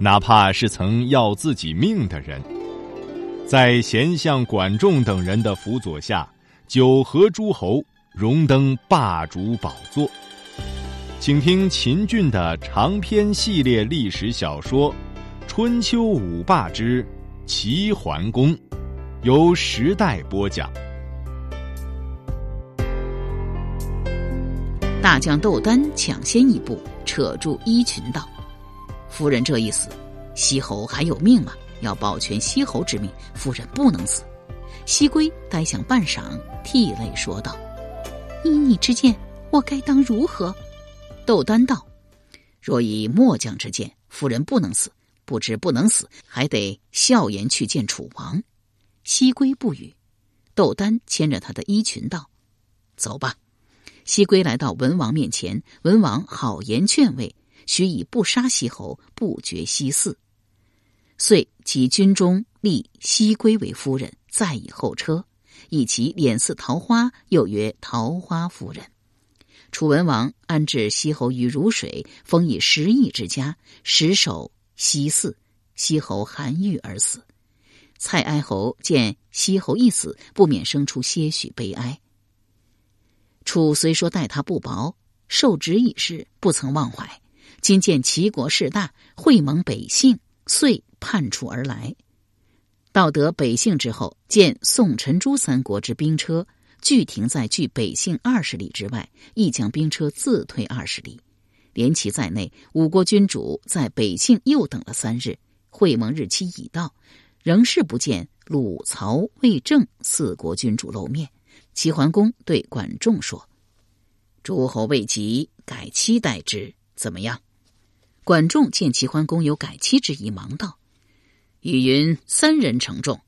哪怕是曾要自己命的人，在贤相管仲等人的辅佐下，九合诸侯，荣登霸主宝座。请听秦俊的长篇系列历史小说《春秋五霸之齐桓公》，由时代播讲。大将窦丹抢先一步，扯住衣裙道。夫人这一死，西侯还有命吗？要保全西侯之命，夫人不能死。西归呆想半晌，涕泪说道：“依你之见，我该当如何？”窦丹道：“若以末将之见，夫人不能死。不知不能死，还得笑颜去见楚王。”西归不语。窦丹牵着他的衣裙道：“走吧。”西归来到文王面前，文王好言劝慰。许以不杀西侯，不绝西嗣。遂其军中立西归为夫人，再以后车，以其脸似桃花，又曰桃花夫人。楚文王安置西侯于汝水，封以十邑之家，实守西嗣。西侯含郁而死。蔡哀侯见西侯一死，不免生出些许悲哀。楚虽说待他不薄，受职已逝，不曾忘怀。今见齐国势大，会盟北杏，遂叛楚而来。到得北杏之后，见宋、陈、朱三国之兵车俱停在距北杏二十里之外，亦将兵车自退二十里。连其在内，五国君主在北杏又等了三日，会盟日期已到，仍是不见鲁、曹、魏、郑四国君主露面。齐桓公对管仲说：“诸侯未及，改期待之，怎么样？”管仲见齐桓公有改期之意，忙道：“语云三人承重，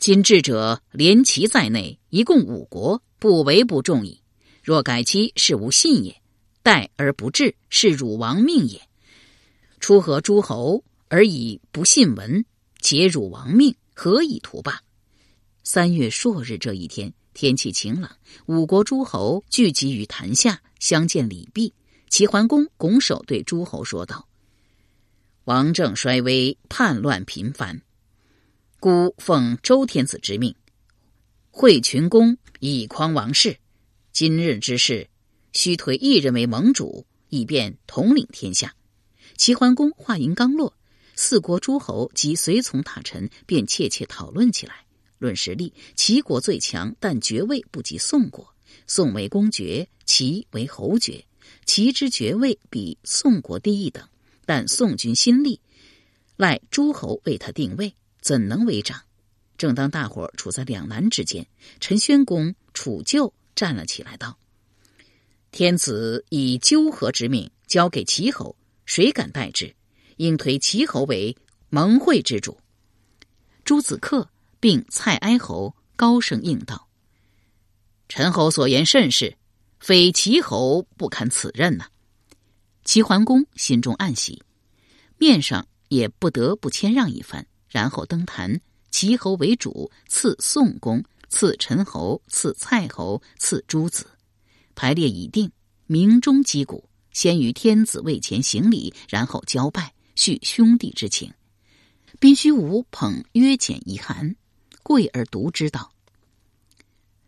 今智者连齐在内，一共五国，不为不重矣。若改期，是无信也；待而不至，是汝王命也。出合诸侯而以不信闻，且汝王命，何以图罢？”三月朔日这一天，天气晴朗，五国诸侯聚集于坛下，相见礼毕。齐桓公拱手对诸侯说道：“王政衰微，叛乱频繁，孤奉周天子之命，会群公以匡王室。今日之事，须推一人为盟主，以便统领天下。”齐桓公话音刚落，四国诸侯及随从大臣便切切讨论起来。论实力，齐国最强，但爵位不及宋国。宋为公爵，齐为侯爵。齐之爵位比宋国低一等，但宋军心力，赖诸侯为他定位，怎能为长？正当大伙处在两难之间，陈宣公楚旧站了起来，道：“天子以纠合之命交给齐侯，谁敢代之？应推齐侯为盟会之主。”朱子克并蔡哀侯高声应道：“陈侯所言甚是。”非齐侯不堪此任呐！齐桓公心中暗喜，面上也不得不谦让一番，然后登坛，齐侯为主，赐宋公，赐陈侯，赐蔡侯，赐诸子，排列已定，鸣钟击鼓，先于天子位前行礼，然后交拜，叙兄弟之情。宾虚无捧约简一函，贵而读之道。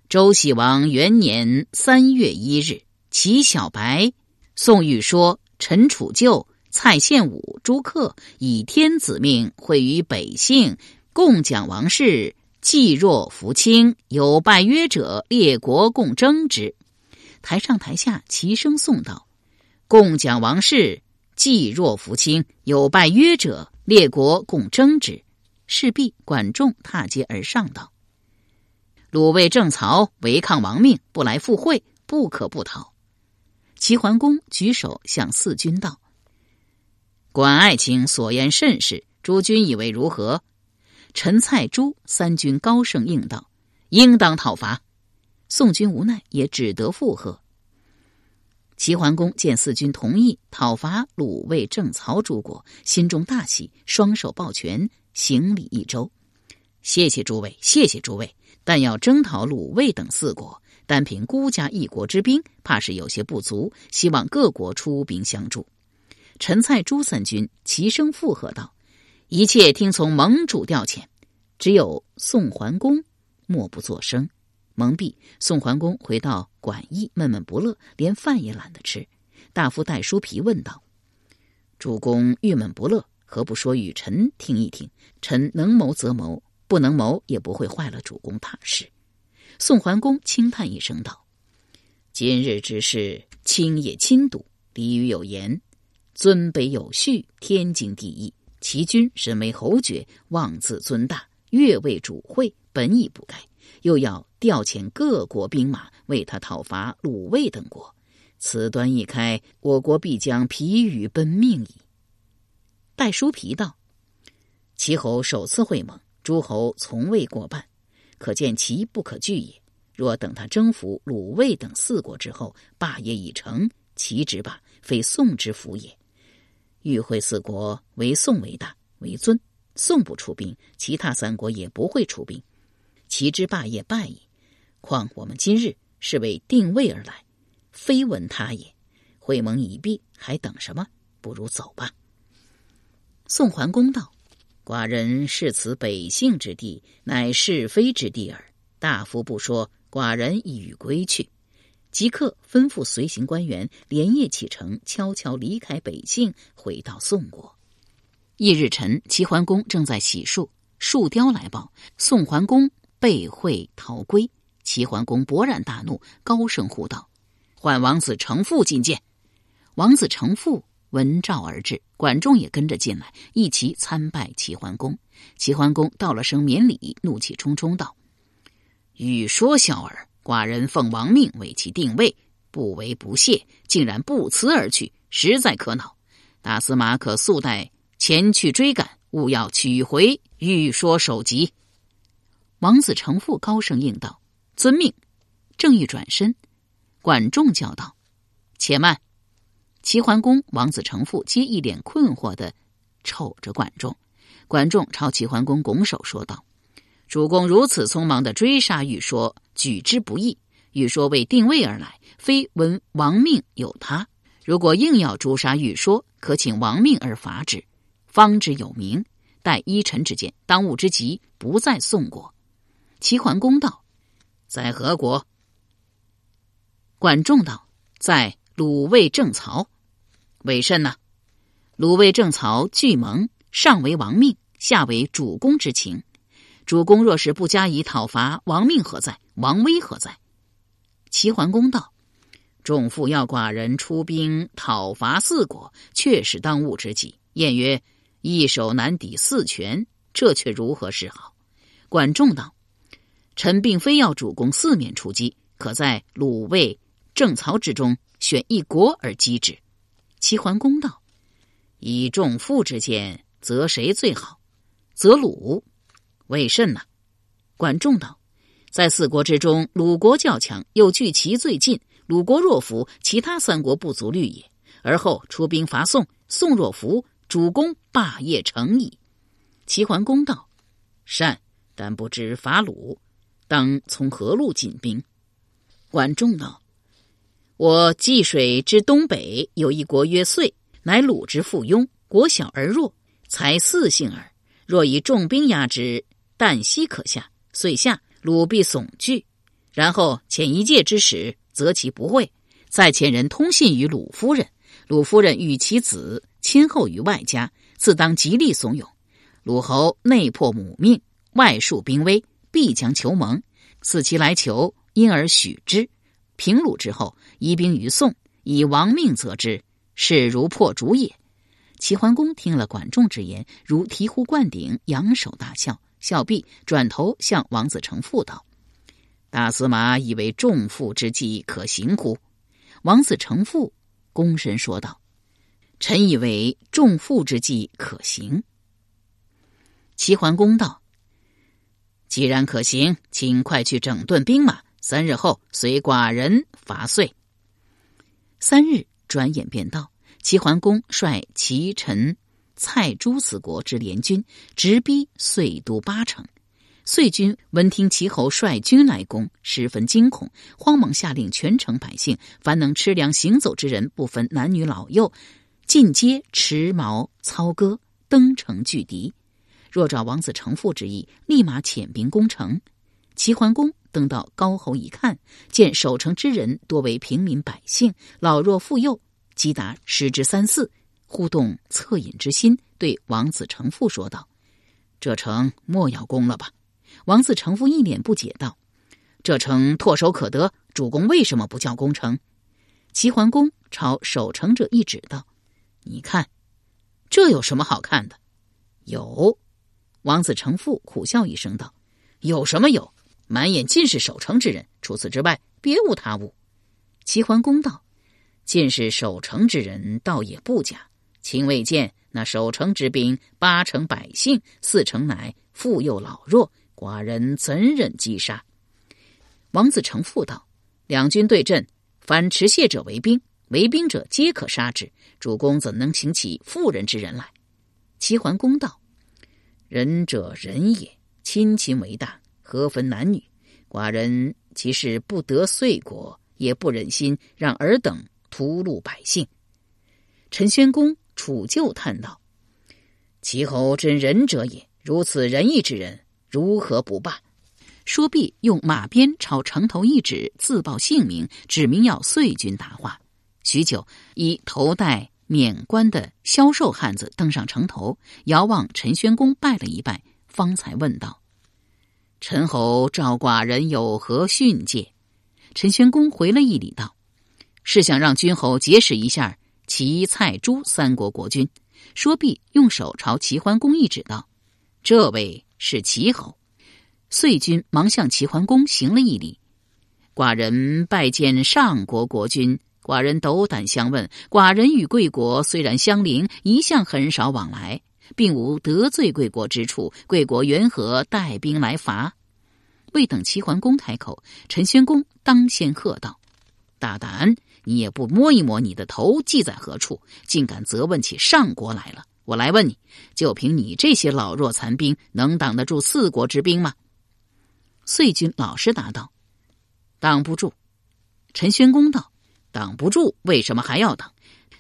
周喜王元年三月一日，齐小白、宋玉说、陈楚旧、蔡献武、朱克以天子命会于北杏，共讲王室。既若扶清，有拜约者，列国共争之。台上台下齐声诵道：“共讲王室，既若扶清，有拜约者，列国共争之。”势必管仲踏阶而上道。鲁卫正曹违抗王命，不来赴会，不可不讨。齐桓公举手向四君道：“管爱卿所言甚是，诸君以为如何？陈、蔡、朱三军高声应道：“应当讨伐。”宋军无奈，也只得附和。齐桓公见四军同意讨伐鲁、卫、郑、曹诸国，心中大喜，双手抱拳，行礼一周：“谢谢诸位，谢谢诸位。但要征讨鲁、魏等四国，单凭孤家一国之兵，怕是有些不足，希望各国出兵相助。”陈、蔡、朱三军齐声附和道：“一切听从盟主调遣。”只有宋桓公默不作声。蒙蔽，宋桓公回到馆驿，闷闷不乐，连饭也懒得吃。大夫戴叔皮问道：“主公郁闷不乐，何不说与臣听一听？臣能谋则谋，不能谋也不会坏了主公大事。”宋桓公轻叹一声道：“今日之事，卿也亲睹。俚语有言：‘尊卑有序，天经地义。’齐军身为侯爵，妄自尊大，越位主会，本已不该。”又要调遣各国兵马为他讨伐鲁卫等国，此端一开，我国必将疲于奔命矣。戴叔皮道：“齐侯首次会盟，诸侯从未过半，可见其不可拒也。若等他征服鲁卫等四国之后，霸业已成，齐之霸非宋之福也。与会四国唯宋为大为尊，宋不出兵，其他三国也不会出兵。”其之霸业败矣，况我们今日是为定位而来，非闻他也。会盟已毕，还等什么？不如走吧。宋桓公道：“寡人视此北杏之地，乃是非之地耳。大夫不说，寡人已归去。”即刻吩咐随行官员连夜启程，悄悄离开北杏，回到宋国。翌日晨，齐桓公正在洗漱，树雕来报宋桓公。被会逃归，齐桓公勃然大怒，高声呼道：“唤王子成父觐见。”王子成父闻召而至，管仲也跟着进来，一齐参拜齐桓公。齐桓公道了声免礼，怒气冲冲道：“欲说小儿，寡人奉王命为其定位，不为不谢，竟然不辞而去，实在可恼。大司马可速带前去追赶，勿要取回欲说首级。”王子成父高声应道：“遵命。”正欲转身，管仲叫道：“且慢！”齐桓公、王子成父皆一脸困惑的瞅着管仲。管仲朝齐桓公拱手说道：“主公如此匆忙的追杀玉说，举之不义。玉说为定位而来，非闻王命有他。如果硬要诛杀玉说，可请王命而伐之，方之有名。待依臣之见，当务之急不在宋国。”齐桓公道：“在何国？”管仲道：“在鲁卫郑曹。”委甚呢？鲁卫郑曹俱盟，上为王命，下为主公之情。主公若是不加以讨伐，王命何在？王威何在？齐桓公道：“众父要寡人出兵讨伐四国，确是当务之急。晏曰：‘一手难抵四拳’，这却如何是好？”管仲道。臣并非要主公四面出击，可在鲁、卫、郑、曹之中选一国而击之。齐桓公道：“以众父之见，则谁最好？则鲁。为甚呢？”管仲道：“在四国之中，鲁国较强，又距齐最近。鲁国若服，其他三国不足虑也。而后出兵伐宋，宋若服，主公霸业成矣。”齐桓公道：“善，但不知伐鲁。”当从何路进兵？管仲道：“我济水之东北有一国曰遂，乃鲁之附庸，国小而弱，才四姓耳。若以重兵压之，旦夕可下。遂下，鲁必悚惧。然后遣一介之使，则其不会。再遣人通信于鲁夫人，鲁夫人与其子亲厚于外家，自当极力怂恿。鲁侯内破母命，外树兵威。”必将求盟，此其来求，因而许之。平鲁之后，移兵于宋，以亡命责之，势如破竹也。齐桓公听了管仲之言，如醍醐灌顶，仰首大笑。笑毕，转头向王子成父道：“大司马以为重负之计可行乎？”王子成父躬身说道：“臣以为重负之计可行。齐桓公道：“既然可行，请快去整顿兵马，三日后随寡人伐遂。”三日转眼便到，齐桓公率齐、陈、蔡诸四国之联军直逼遂都八城。遂军闻听齐侯率军来攻，十分惊恐，慌忙下令全城百姓，凡能吃粮行走之人，不分男女老幼，尽皆持矛操戈，登城拒敌。若照王子成父之意，立马遣兵攻城。齐桓公登到高侯一看，见守城之人多为平民百姓，老弱妇幼，击达十之三四，忽动恻隐之心，对王子成父说道：“这城莫要攻了吧。”王子成父一脸不解道：“这城唾手可得，主公为什么不叫攻城？”齐桓公朝守城者一指道：“你看，这有什么好看的？”有。王子成父苦笑一声道：“有什么有？满眼尽是守城之人，除此之外别无他物。”齐桓公道：“尽是守城之人，倒也不假。秦未见那守城之兵，八成百姓，四成乃妇幼老弱。”寡人怎忍击杀？王子成父道：“两军对阵，凡持械者为兵，为兵者皆可杀之。主公怎能请起妇人之人来？”齐桓公道：“仁者仁也，亲情为大，何分男女？寡人即使不得遂国，也不忍心让尔等屠戮百姓。”陈宣公楚旧叹道：“齐侯真仁者也，如此仁义之人。”如何不罢？说毕，用马鞭朝城头一指，自报姓名，指明要遂军答话。许久，一头戴冕冠的消瘦汉子登上城头，遥望陈宣公拜了一拜，方才问道：“陈侯召寡人有何训诫？”陈宣公回了一礼道：“是想让君侯结识一下齐、蔡、朱三国国君。”说毕，用手朝齐桓公一指道：“这位。”是齐侯，遂君忙向齐桓公行了一礼。寡人拜见上国国君。寡人斗胆相问：寡人与贵国虽然相邻，一向很少往来，并无得罪贵国之处。贵国缘何带兵来伐？未等齐桓公开口，陈宣公当先喝道：“大胆！你也不摸一摸你的头系在何处，竟敢责问起上国来了！”我来问你，就凭你这些老弱残兵，能挡得住四国之兵吗？遂君老实答道：“挡不住。”陈宣公道：“挡不住，为什么还要挡？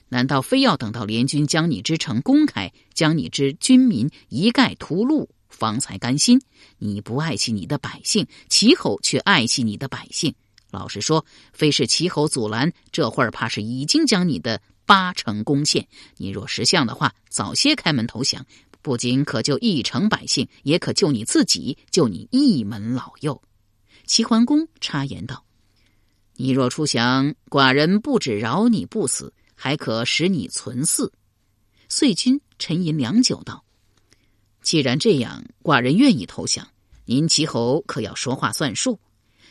难道非要等到联军将你之城公开，将你之军民一概屠戮，方才甘心？你不爱惜你的百姓，齐侯却爱惜你的百姓。老实说，非是齐侯阻拦，这会儿怕是已经将你的。”八成攻陷，你若识相的话，早些开门投降，不仅可救一城百姓，也可救你自己，救你一门老幼。齐桓公插言道：“你若出降，寡人不止饶你不死，还可使你存嗣。”遂君沉吟良久道：“既然这样，寡人愿意投降。您齐侯可要说话算数。”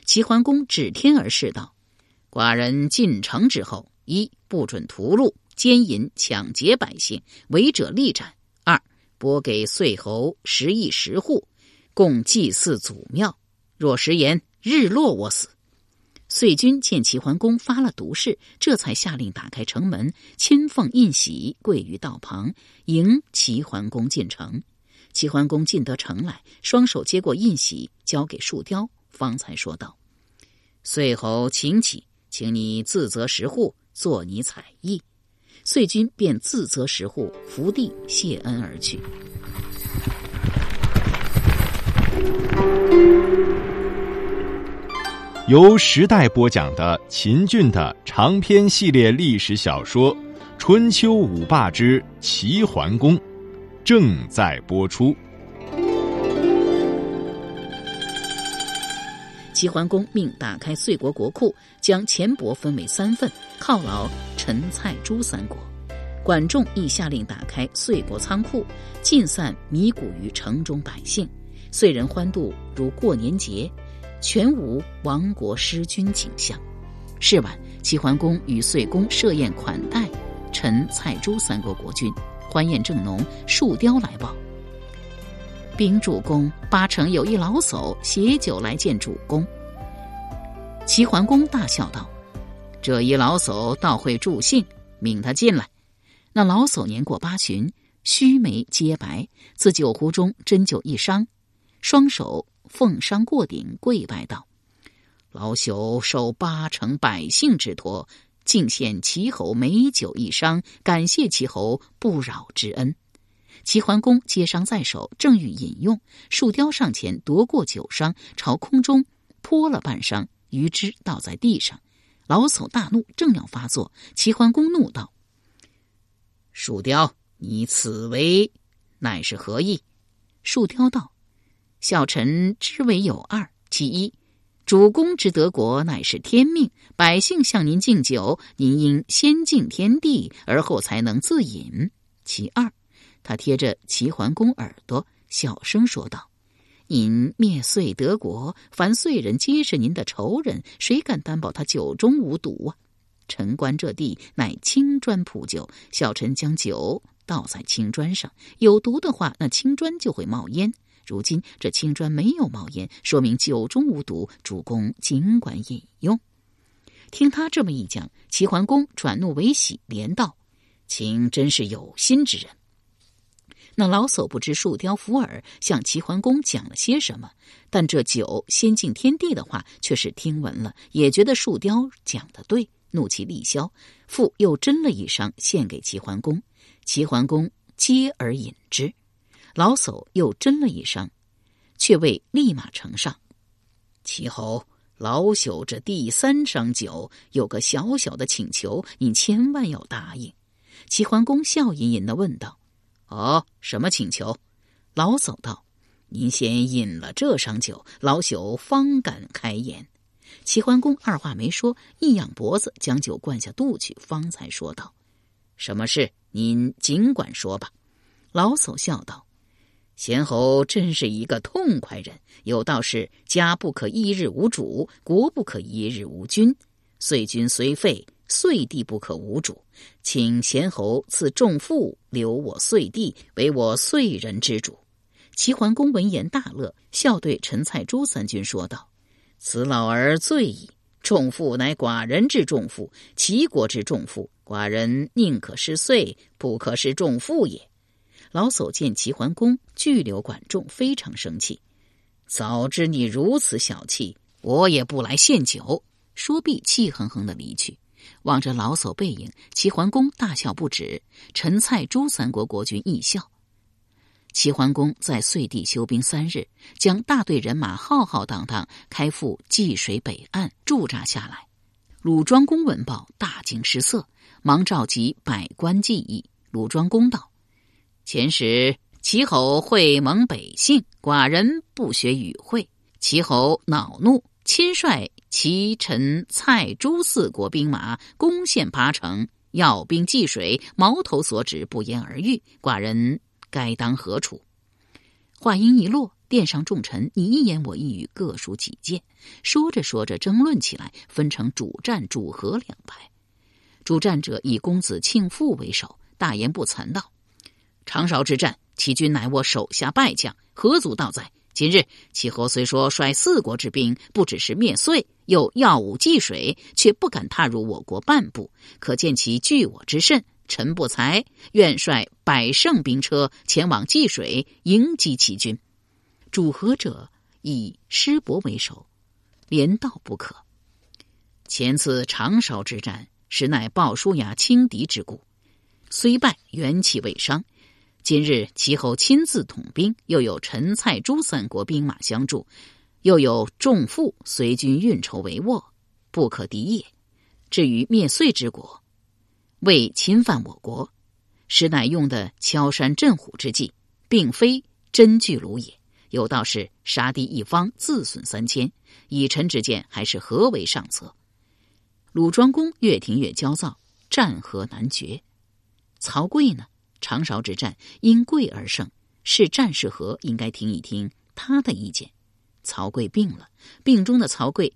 齐桓公指天而视道：“寡人进城之后。”一不准屠戮、奸淫、抢劫百姓，违者立斩；二拨给岁侯十亿十户，供祭祀祖庙。若食言，日落我死。遂君见齐桓公发了毒誓，这才下令打开城门，亲奉印玺跪于道旁，迎齐桓公进城。齐桓公进得城来，双手接过印玺，交给树雕，方才说道：“遂侯，请起，请你自责十户。”做你彩意，遂君便自责十户，伏地谢恩而去。由时代播讲的秦俊的长篇系列历史小说《春秋五霸之齐桓公》正在播出。齐桓公命打开遂国国库，将钱帛分为三份，犒劳陈、蔡、朱三国。管仲亦下令打开遂国仓库，尽散米谷于城中百姓。遂人欢度如过年节，全无亡国失君景象。是晚，齐桓公与遂公设宴款待，陈、蔡、朱三国国君。欢宴正浓，树雕来报：禀主公，八成有一老叟携酒来见主公。齐桓公大笑道：“这一老叟倒会助兴，命他进来。”那老叟年过八旬，须眉皆白，自酒壶中斟酒一觞，双手奉商过顶，跪拜道：“老朽受八成百姓之托。”敬献齐侯美酒一觞，感谢齐侯不扰之恩。齐桓公接觞在手，正欲饮用，树雕上前夺过酒觞，朝空中泼了半觞，余汁倒在地上。老叟大怒，正要发作，齐桓公怒道：“树雕，你此为乃是何意？”树雕道：“小臣之为有二，其一。”主公之德国乃是天命，百姓向您敬酒，您应先敬天地，而后才能自饮。其二，他贴着齐桓公耳朵，小声说道：“您灭遂德国，凡遂人皆是您的仇人，谁敢担保他酒中无毒啊？臣观这地乃青砖铺就，小臣将酒倒在青砖上，有毒的话，那青砖就会冒烟。”如今这青砖没有冒烟，说明酒中无毒。主公尽管饮用。听他这么一讲，齐桓公转怒为喜，连道：“卿真是有心之人。”那老叟不知树雕伏耳向齐桓公讲了些什么，但这酒先敬天地的话却是听闻了，也觉得树雕讲的对，怒气立消，复又斟了一觞献给齐桓公。齐桓公接而饮之。老叟又斟了一觞，却未立马呈上。齐侯，老朽这第三觞酒有个小小的请求，您千万要答应。齐桓公笑吟吟的问道：“哦，什么请求？”老叟道：“您先饮了这觞酒，老朽方敢开言。”齐桓公二话没说，一仰脖子将酒灌下肚去，方才说道：“什么事？您尽管说吧。”老叟笑道。贤侯真是一个痛快人。有道是：家不可一日无主，国不可一日无君。遂君虽废，遂地不可无主。请贤侯赐重赋，留我遂地，为我遂人之主。齐桓公闻言大乐，笑对陈、蔡、朱三军说道：“此老儿醉矣。重赋乃寡人之重赋，齐国之重赋，寡人宁可失岁，不可失重赋也。”老叟见齐桓公拒留管仲，非常生气。早知你如此小气，我也不来献酒。说毕，气哼哼的离去。望着老叟背影，齐桓公大笑不止。陈、蔡、朱三国国君亦笑。齐桓公在遂地休兵三日，将大队人马浩浩荡荡开赴济水北岸驻扎下来。鲁庄公闻报，大惊失色，忙召集百官计议。鲁庄公道。前时齐侯会盟北姓，寡人不学与会。齐侯恼怒，亲率齐、陈、蔡、朱四国兵马攻陷八城，要兵济水，矛头所指，不言而喻。寡人该当何处？话音一落，殿上众臣你一言我一语，各抒己见。说着说着，争论起来，分成主战、主和两派。主战者以公子庆父为首，大言不惭道。长勺之战，齐军乃我手下败将，何足道哉？今日齐侯虽说率四国之兵，不只是灭遂，又耀武济水，却不敢踏入我国半步，可见其惧我之甚。臣不才，愿率百乘兵车前往济水，迎击齐军。主和者以师伯为首，连道不可。前次长勺之战，实乃鲍叔牙轻敌之故，虽败，元气未伤。今日齐侯亲自统兵，又有陈、蔡、朱三国兵马相助，又有众父随军运筹帷幄，不可敌也。至于灭遂之国，为侵犯我国，实乃用的敲山震虎之计，并非真巨鲁也。有道是杀敌一方，自损三千。以臣之见，还是何为上策？鲁庄公越听越焦躁，战何难决？曹刿呢？长勺之战因贵而胜，是战是和，应该听一听他的意见。曹刿病了，病中的曹刿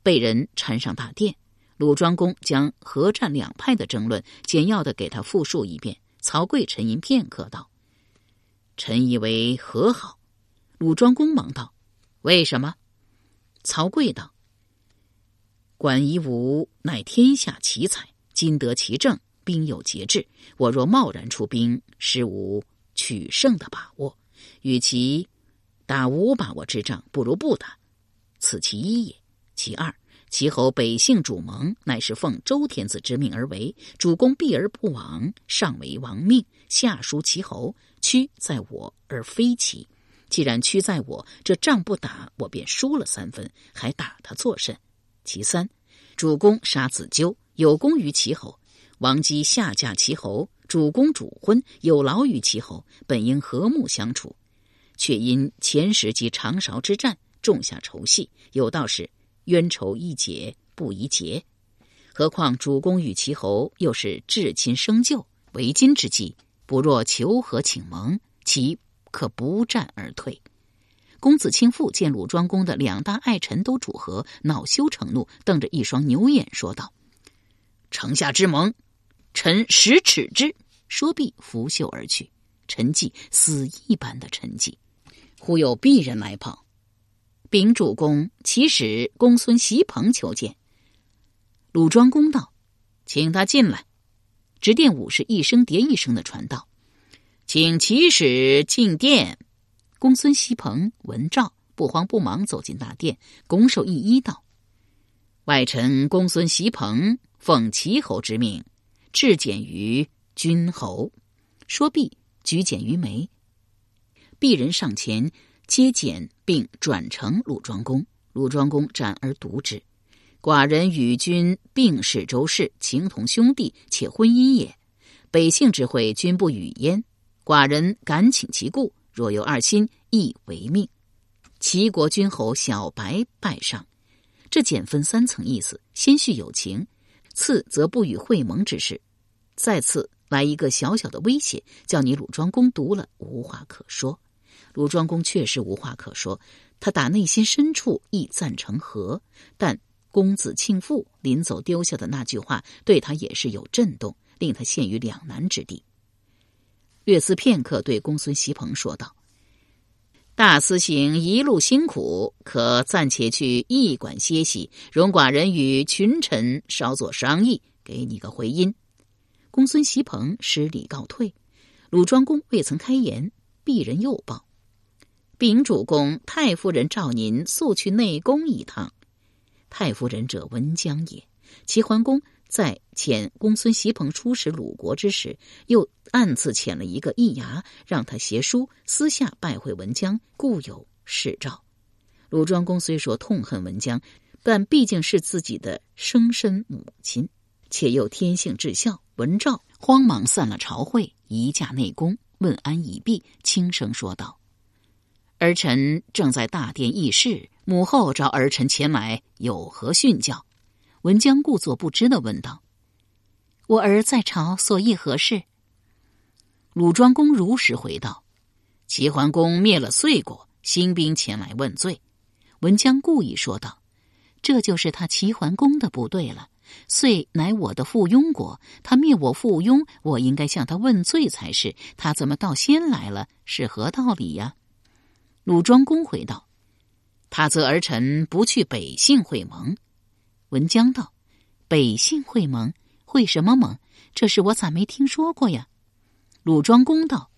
被人搀上大殿。鲁庄公将合战两派的争论简要的给他复述一遍。曹刿沉吟片刻道：“臣以为和好。”鲁庄公忙道：“为什么？”曹刿道：“管夷吾乃天下奇才，今得其政，兵有节制。我若贸然出兵，实无取胜的把握。与其打无把握之仗，不如不打。此其一也。其二。”齐侯北姓主盟，乃是奉周天子之命而为。主公避而不往，上为王命，下属齐侯。屈在我而非齐。既然屈在我，这仗不打，我便输了三分，还打他作甚？其三，主公杀子纠，有功于齐侯；王姬下嫁齐侯，主公主婚，有劳于齐侯。本应和睦相处，却因前时及长勺之战，种下仇隙。有道是。冤仇易解不宜结，何况主公与齐侯又是至亲生旧，为今之计，不若求和请盟，其可不战而退。公子卿父见鲁庄公的两大爱臣都主和，恼羞成怒，瞪着一双牛眼说道：“城下之盟，臣实耻之。”说毕，拂袖而去。沉寂，死一般的沉寂。忽有鄙人来报。禀主公，启使公孙袭鹏求见。鲁庄公道：“请他进来。”执殿武士一声叠一声的传道：“请启使进殿。”公孙袭鹏闻诏，不慌不忙走进大殿，拱手一揖道：“外臣公孙袭鹏奉齐侯之命，至简于君侯。”说毕，举简于眉。鄙人上前。接简并转呈鲁庄公，鲁庄公展而读之。寡人与君并是周氏，情同兄弟，且婚姻也。北姓之会，君不与焉。寡人敢请其故，若有二心，亦为命。齐国君侯小白拜上。这简分三层意思：先叙友情，次则不与会盟之事，再次来一个小小的威胁，叫你鲁庄公读了无话可说。鲁庄公确实无话可说，他打内心深处亦赞成和，但公子庆父临走丢下的那句话，对他也是有震动，令他陷于两难之地。略思片刻，对公孙袭鹏说道：“大司行一路辛苦，可暂且去驿馆歇息，容寡人与群臣稍作商议，给你个回音。”公孙袭鹏施礼告退。鲁庄公未曾开言，鄙人又报。禀主公，太夫人召您速去内宫一趟。太夫人者文姜也。齐桓公在遣公孙袭鹏出使鲁国之时，又暗自遣了一个易牙，让他携书私下拜会文姜，故有使诏。鲁庄公虽说痛恨文姜，但毕竟是自己的生身母亲，且又天性至孝。文昭慌忙散了朝会，移驾内宫问安已毕，轻声说道。儿臣正在大殿议事，母后召儿臣前来，有何训教？文姜故作不知的问道：“我儿在朝，所议何事？”鲁庄公如实回道：“齐桓公灭了遂国，兴兵前来问罪。”文姜故意说道：“这就是他齐桓公的不对了。遂乃我的附庸国，他灭我附庸，我应该向他问罪才是。他怎么到先来了？是何道理呀？”鲁庄公回道：“他则儿臣不去北姓会盟。”文姜道：“北姓会盟，会什么盟？这事我咋没听说过呀？”鲁庄公道：“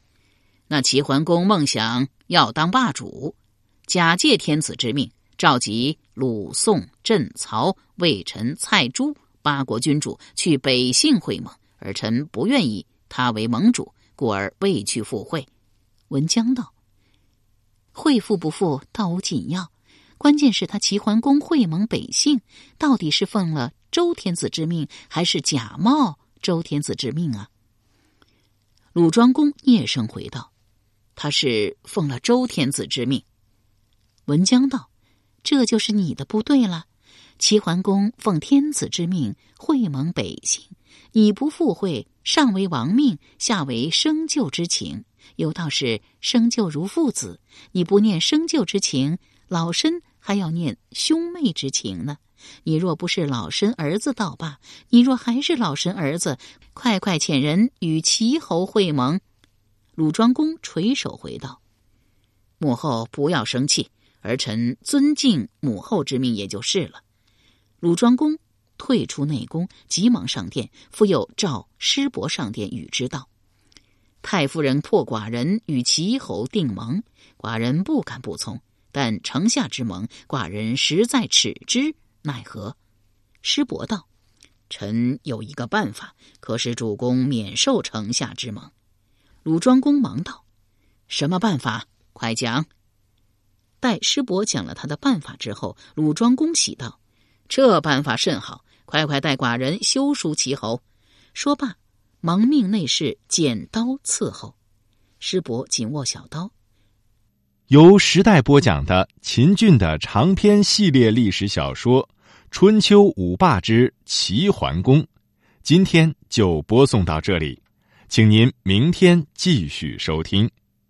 那齐桓公梦想要当霸主，假借天子之命，召集鲁、宋、郑、曹、魏、陈、蔡、朱八国君主去北信会盟，儿臣不愿意他为盟主，故而未去赴会。”文姜道。会复不复倒无紧要，关键是他齐桓公会盟北姓，到底是奉了周天子之命，还是假冒周天子之命啊？鲁庄公聂声回道：“他是奉了周天子之命。”文姜道：“这就是你的不对了。齐桓公奉天子之命会盟北姓，你不赴会，上为亡命，下为生救之情。”有道是生就如父子，你不念生就之情，老身还要念兄妹之情呢。你若不是老身儿子倒罢，你若还是老身儿子，快快遣人与齐侯会盟。”鲁庄公垂手回道：“母后不要生气，儿臣尊敬母后之命也就是了。”鲁庄公退出内宫，急忙上殿，复又召师伯上殿与之道：“太夫人破寡人与齐侯定盟，寡人不敢不从。但城下之盟，寡人实在耻之，奈何？”师伯道：“臣有一个办法，可使主公免受城下之盟。”鲁庄公忙道：“什么办法？快讲！”待师伯讲了他的办法之后，鲁庄公喜道。这办法甚好，快快带寡人修书齐侯。说罢，忙命内侍剪刀伺候。师伯紧握小刀。由时代播讲的秦俊的长篇系列历史小说《春秋五霸之齐桓公》，今天就播送到这里，请您明天继续收听。